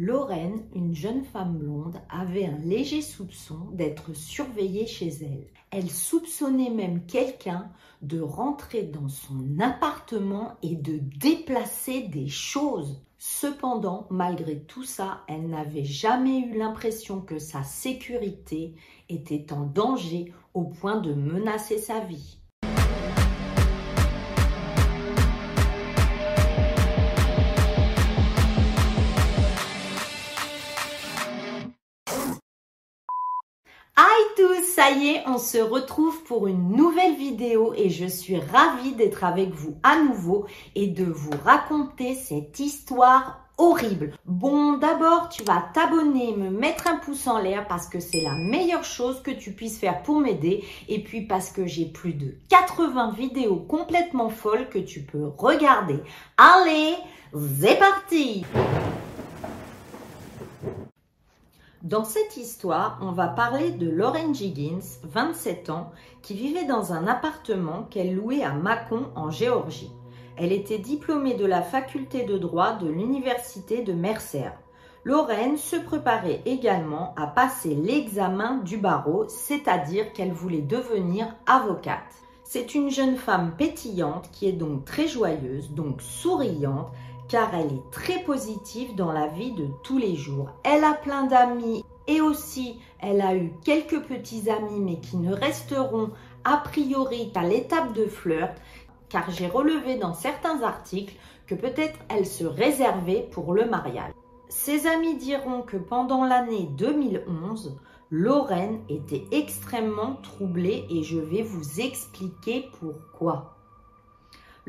Lorraine, une jeune femme blonde, avait un léger soupçon d'être surveillée chez elle. Elle soupçonnait même quelqu'un de rentrer dans son appartement et de déplacer des choses. Cependant, malgré tout ça, elle n'avait jamais eu l'impression que sa sécurité était en danger au point de menacer sa vie. On se retrouve pour une nouvelle vidéo et je suis ravie d'être avec vous à nouveau et de vous raconter cette histoire horrible. Bon, d'abord, tu vas t'abonner, me mettre un pouce en l'air parce que c'est la meilleure chose que tu puisses faire pour m'aider et puis parce que j'ai plus de 80 vidéos complètement folles que tu peux regarder. Allez, c'est parti dans cette histoire, on va parler de Lauren Jiggins, 27 ans, qui vivait dans un appartement qu'elle louait à Mâcon en Géorgie. Elle était diplômée de la faculté de droit de l'université de Mercer. Lorraine se préparait également à passer l'examen du barreau, c'est-à-dire qu'elle voulait devenir avocate. C'est une jeune femme pétillante qui est donc très joyeuse, donc souriante, car elle est très positive dans la vie de tous les jours. Elle a plein d'amis et aussi elle a eu quelques petits amis mais qui ne resteront a priori qu'à l'étape de flirt car j'ai relevé dans certains articles que peut-être elle se réservait pour le mariage. Ses amis diront que pendant l'année 2011, Lorraine était extrêmement troublée et je vais vous expliquer pourquoi.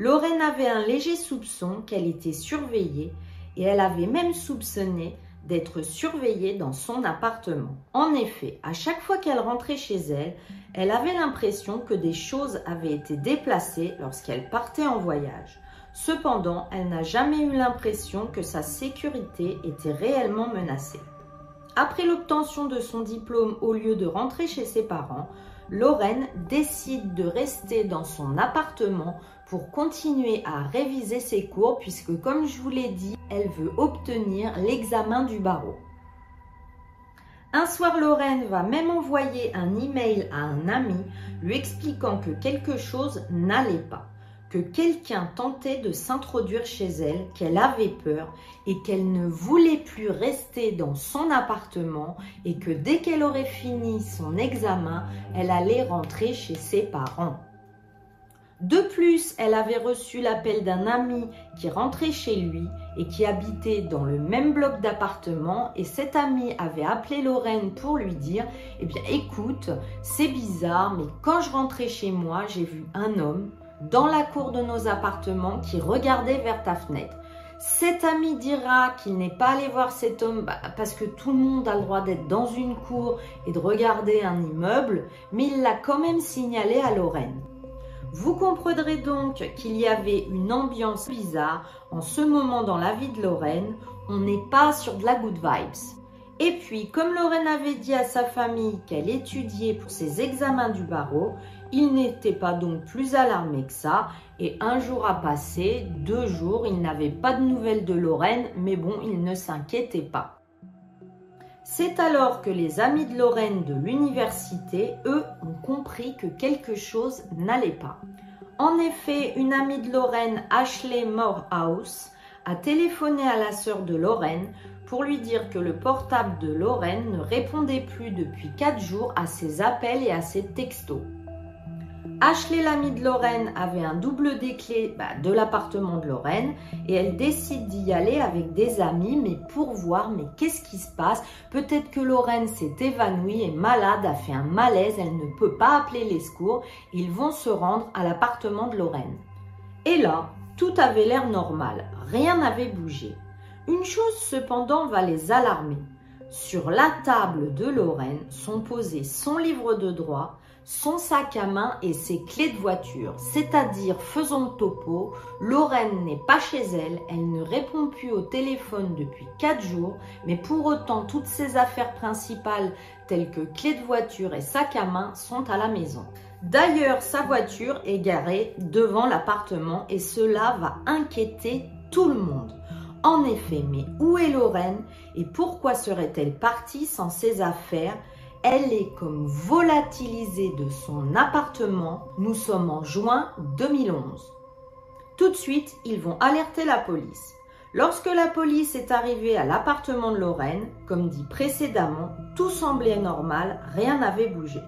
Lorraine avait un léger soupçon qu'elle était surveillée et elle avait même soupçonné d'être surveillée dans son appartement. En effet, à chaque fois qu'elle rentrait chez elle, elle avait l'impression que des choses avaient été déplacées lorsqu'elle partait en voyage. Cependant, elle n'a jamais eu l'impression que sa sécurité était réellement menacée. Après l'obtention de son diplôme au lieu de rentrer chez ses parents, Lorraine décide de rester dans son appartement pour continuer à réviser ses cours puisque comme je vous l'ai dit, elle veut obtenir l'examen du barreau. Un soir, Lorraine va même envoyer un email à un ami lui expliquant que quelque chose n'allait pas que quelqu'un tentait de s'introduire chez elle, qu'elle avait peur et qu'elle ne voulait plus rester dans son appartement et que dès qu'elle aurait fini son examen, elle allait rentrer chez ses parents. De plus, elle avait reçu l'appel d'un ami qui rentrait chez lui et qui habitait dans le même bloc d'appartement et cet ami avait appelé Lorraine pour lui dire "Eh bien écoute, c'est bizarre mais quand je rentrais chez moi, j'ai vu un homme dans la cour de nos appartements qui regardait vers ta fenêtre. Cet ami dira qu'il n'est pas allé voir cet homme bah, parce que tout le monde a le droit d'être dans une cour et de regarder un immeuble, mais il l'a quand même signalé à Lorraine. Vous comprendrez donc qu'il y avait une ambiance bizarre en ce moment dans la vie de Lorraine. On n'est pas sur de la good vibes. Et puis, comme Lorraine avait dit à sa famille qu'elle étudiait pour ses examens du barreau, il n'était pas donc plus alarmé que ça. Et un jour a passé, deux jours, il n'avait pas de nouvelles de Lorraine, mais bon, il ne s'inquiétait pas. C'est alors que les amis de Lorraine de l'université, eux, ont compris que quelque chose n'allait pas. En effet, une amie de Lorraine, Ashley Morehouse, a téléphoné à la sœur de Lorraine pour lui dire que le portable de Lorraine ne répondait plus depuis 4 jours à ses appels et à ses textos. Ashley, l'amie de Lorraine, avait un double des bah, de l'appartement de Lorraine et elle décide d'y aller avec des amis, mais pour voir, mais qu'est-ce qui se passe? Peut-être que Lorraine s'est évanouie, est malade, a fait un malaise, elle ne peut pas appeler les secours. Ils vont se rendre à l'appartement de Lorraine. Et là, tout avait l'air normal, rien n'avait bougé. Une chose cependant va les alarmer. Sur la table de Lorraine sont posés son livre de droit, son sac à main et ses clés de voiture. C'est-à-dire, faisons le topo, Lorraine n'est pas chez elle, elle ne répond plus au téléphone depuis 4 jours, mais pour autant, toutes ses affaires principales telles que clés de voiture et sac à main sont à la maison. D'ailleurs, sa voiture est garée devant l'appartement et cela va inquiéter tout le monde. En effet, mais où est Lorraine et pourquoi serait-elle partie sans ses affaires Elle est comme volatilisée de son appartement. Nous sommes en juin 2011. Tout de suite, ils vont alerter la police. Lorsque la police est arrivée à l'appartement de Lorraine, comme dit précédemment, tout semblait normal, rien n'avait bougé.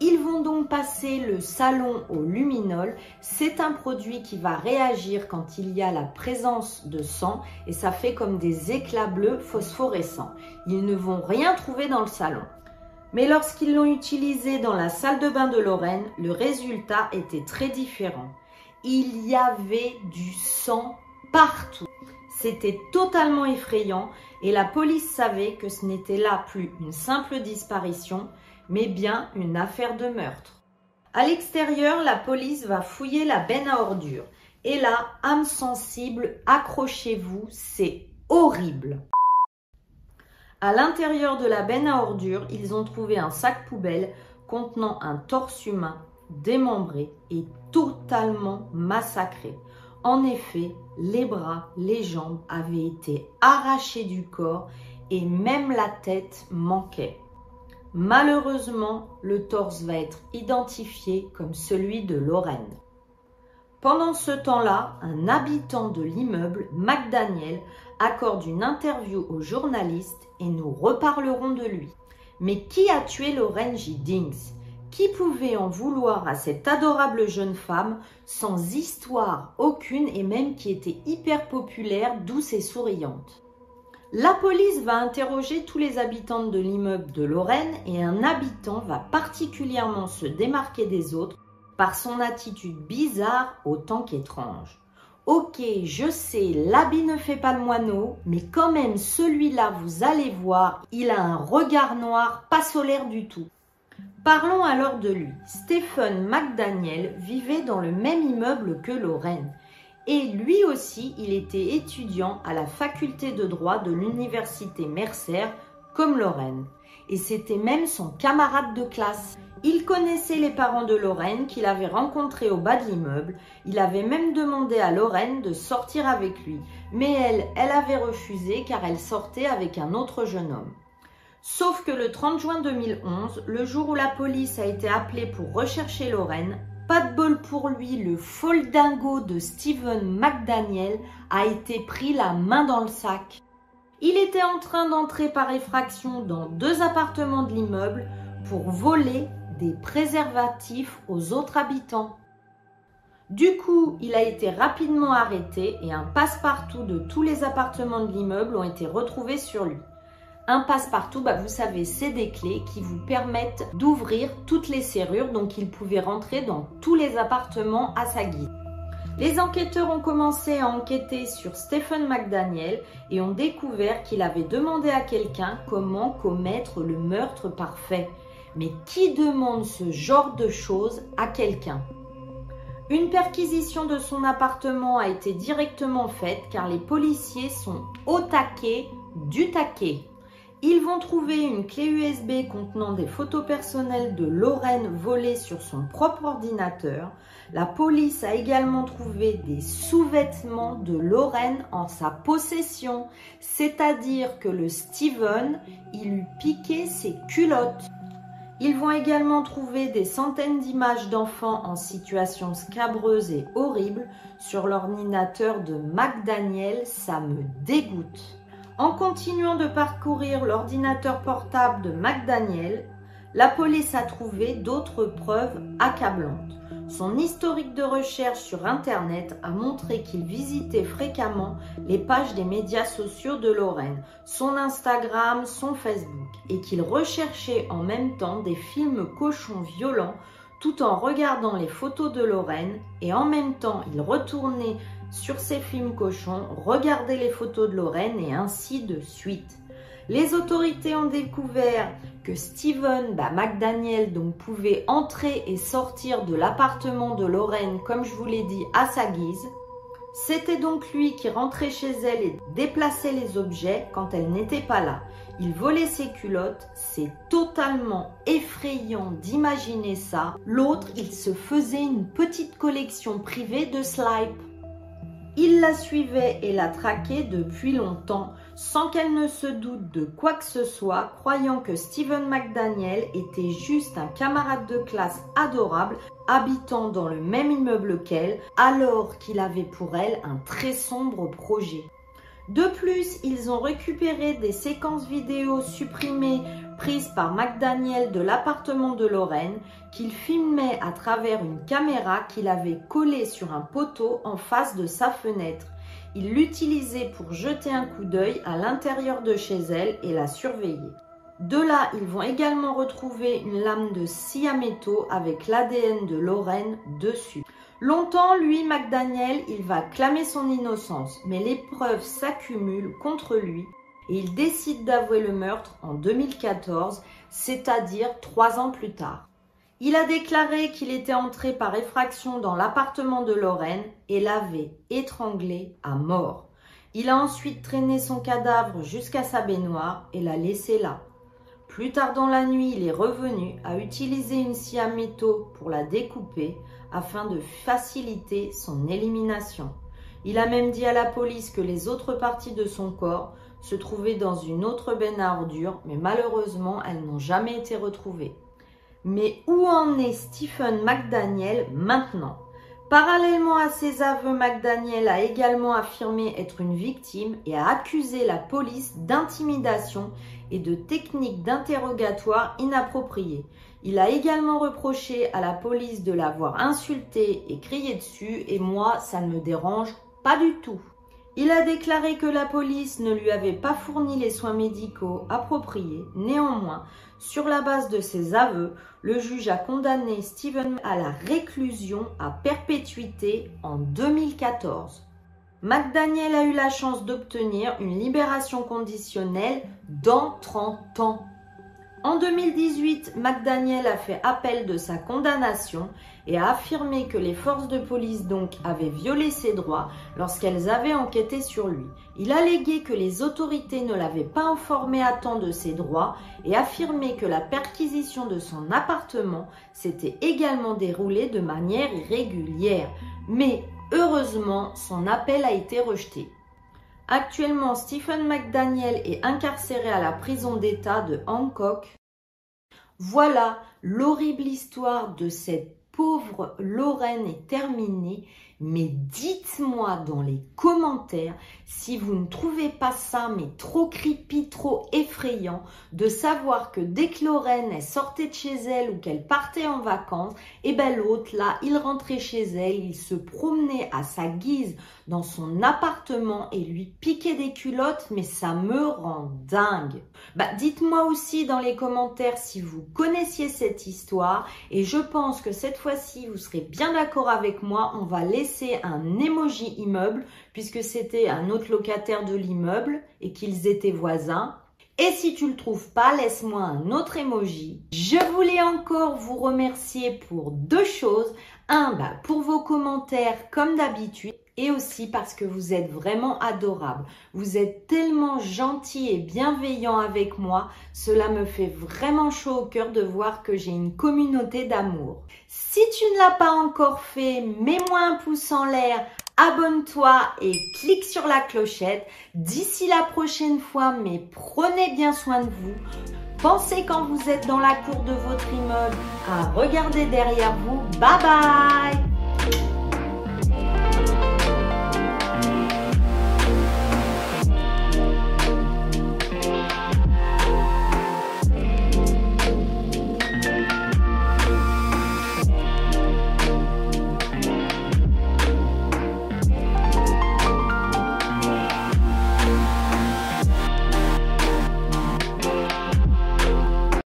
Ils vont donc passer le salon au luminol. C'est un produit qui va réagir quand il y a la présence de sang et ça fait comme des éclats bleus phosphorescents. Ils ne vont rien trouver dans le salon. Mais lorsqu'ils l'ont utilisé dans la salle de bain de Lorraine, le résultat était très différent. Il y avait du sang partout. C'était totalement effrayant et la police savait que ce n'était là plus une simple disparition, mais bien une affaire de meurtre. À l'extérieur, la police va fouiller la benne à ordures. Et là, âme sensible, accrochez-vous, c'est horrible. À l'intérieur de la benne à ordures, ils ont trouvé un sac poubelle contenant un torse humain démembré et totalement massacré. En effet, les bras, les jambes avaient été arrachés du corps et même la tête manquait. Malheureusement, le torse va être identifié comme celui de Lorraine. Pendant ce temps-là, un habitant de l'immeuble, McDaniel, accorde une interview aux journalistes et nous reparlerons de lui. Mais qui a tué Lorraine J. Dings? Qui pouvait en vouloir à cette adorable jeune femme sans histoire aucune et même qui était hyper populaire, douce et souriante? La police va interroger tous les habitants de l'immeuble de Lorraine et un habitant va particulièrement se démarquer des autres par son attitude bizarre autant qu'étrange. Ok, je sais, l'habit ne fait pas le moineau, mais quand même celui-là, vous allez voir, il a un regard noir, pas solaire du tout. Parlons alors de lui. Stephen McDaniel vivait dans le même immeuble que Lorraine. Et lui aussi, il était étudiant à la faculté de droit de l'université Mercer, comme Lorraine. Et c'était même son camarade de classe. Il connaissait les parents de Lorraine qu'il avait rencontrés au bas de l'immeuble. Il avait même demandé à Lorraine de sortir avec lui. Mais elle, elle avait refusé car elle sortait avec un autre jeune homme. Sauf que le 30 juin 2011, le jour où la police a été appelée pour rechercher Lorraine, pas de bol pour lui, le foldingo de Steven McDaniel a été pris la main dans le sac. Il était en train d'entrer par effraction dans deux appartements de l'immeuble pour voler des préservatifs aux autres habitants. Du coup, il a été rapidement arrêté et un passe-partout de tous les appartements de l'immeuble ont été retrouvés sur lui. Un passe-partout, bah, vous savez, c'est des clés qui vous permettent d'ouvrir toutes les serrures, donc il pouvait rentrer dans tous les appartements à sa guise. Les enquêteurs ont commencé à enquêter sur Stephen McDaniel et ont découvert qu'il avait demandé à quelqu'un comment commettre le meurtre parfait. Mais qui demande ce genre de choses à quelqu'un? Une perquisition de son appartement a été directement faite car les policiers sont au taquet du taquet. Ils vont trouver une clé USB contenant des photos personnelles de Lorraine volées sur son propre ordinateur. La police a également trouvé des sous-vêtements de Lorraine en sa possession, c'est-à-dire que le Steven, il eut piqué ses culottes. Ils vont également trouver des centaines d'images d'enfants en situation scabreuse et horrible sur l'ordinateur de McDaniel, ça me dégoûte. En continuant de parcourir l'ordinateur portable de McDaniel, la police a trouvé d'autres preuves accablantes. Son historique de recherche sur Internet a montré qu'il visitait fréquemment les pages des médias sociaux de Lorraine, son Instagram, son Facebook, et qu'il recherchait en même temps des films cochons violents tout en regardant les photos de Lorraine, et en même temps il retournait sur ces films cochons, regardez les photos de Lorraine et ainsi de suite. Les autorités ont découvert que Steven bah, McDaniel donc, pouvait entrer et sortir de l'appartement de Lorraine, comme je vous l'ai dit, à sa guise. C'était donc lui qui rentrait chez elle et déplaçait les objets quand elle n'était pas là. Il volait ses culottes, c'est totalement effrayant d'imaginer ça. L'autre, il se faisait une petite collection privée de slides. Il la suivait et la traquait depuis longtemps, sans qu'elle ne se doute de quoi que ce soit, croyant que Stephen McDaniel était juste un camarade de classe adorable, habitant dans le même immeuble qu'elle, alors qu'il avait pour elle un très sombre projet. De plus, ils ont récupéré des séquences vidéo supprimées prises par McDaniel de l'appartement de Lorraine qu'il filmait à travers une caméra qu'il avait collée sur un poteau en face de sa fenêtre. Il l'utilisait pour jeter un coup d'œil à l'intérieur de chez elle et la surveiller. De là, ils vont également retrouver une lame de métaux avec l'ADN de Lorraine dessus. Longtemps, lui, McDaniel, il va clamer son innocence, mais les preuves s'accumulent contre lui et il décide d'avouer le meurtre en 2014, c'est-à-dire trois ans plus tard. Il a déclaré qu'il était entré par effraction dans l'appartement de Lorraine et l'avait étranglé à mort. Il a ensuite traîné son cadavre jusqu'à sa baignoire et l'a laissé là. Plus tard dans la nuit, il est revenu à utiliser une scie à métaux pour la découper afin de faciliter son élimination. Il a même dit à la police que les autres parties de son corps se trouvaient dans une autre benne à ordures, mais malheureusement, elles n'ont jamais été retrouvées. Mais où en est Stephen McDaniel maintenant? Parallèlement à ses aveux, McDaniel a également affirmé être une victime et a accusé la police d'intimidation et de techniques d'interrogatoire inappropriées. Il a également reproché à la police de l'avoir insulté et crié dessus et moi, ça ne me dérange pas du tout. Il a déclaré que la police ne lui avait pas fourni les soins médicaux appropriés. Néanmoins, sur la base de ses aveux, le juge a condamné Steven à la réclusion à perpétuité en 2014. McDaniel a eu la chance d'obtenir une libération conditionnelle dans 30 ans. En 2018, McDaniel a fait appel de sa condamnation et a affirmé que les forces de police donc avaient violé ses droits lorsqu'elles avaient enquêté sur lui. Il a allégué que les autorités ne l'avaient pas informé à temps de ses droits et affirmé que la perquisition de son appartement s'était également déroulée de manière irrégulière. Mais heureusement, son appel a été rejeté. Actuellement, Stephen McDaniel est incarcéré à la prison d'État de Hancock. Voilà l'horrible histoire de cette pauvre Lorraine est terminée mais dites-moi dans les commentaires si vous ne trouvez pas ça mais trop creepy, trop effrayant de savoir que dès que Lorraine est sortait de chez elle ou qu'elle partait en vacances, et eh ben l'autre là, il rentrait chez elle, il se promenait à sa guise dans son appartement et lui piquait des culottes, mais ça me rend dingue. Bah dites-moi aussi dans les commentaires si vous connaissiez cette histoire et je pense que cette fois-ci vous serez bien d'accord avec moi, on va laisser un emoji immeuble puisque c'était un autre locataire de l'immeuble et qu'ils étaient voisins. Et si tu le trouves pas, laisse-moi un autre emoji. Je voulais encore vous remercier pour deux choses. Bah, pour vos commentaires comme d'habitude et aussi parce que vous êtes vraiment adorable. Vous êtes tellement gentil et bienveillant avec moi. Cela me fait vraiment chaud au cœur de voir que j'ai une communauté d'amour. Si tu ne l'as pas encore fait, mets-moi un pouce en l'air, abonne-toi et clique sur la clochette. D'ici la prochaine fois, mais prenez bien soin de vous. Pensez quand vous êtes dans la cour de votre immeuble à regarder derrière vous. Bye bye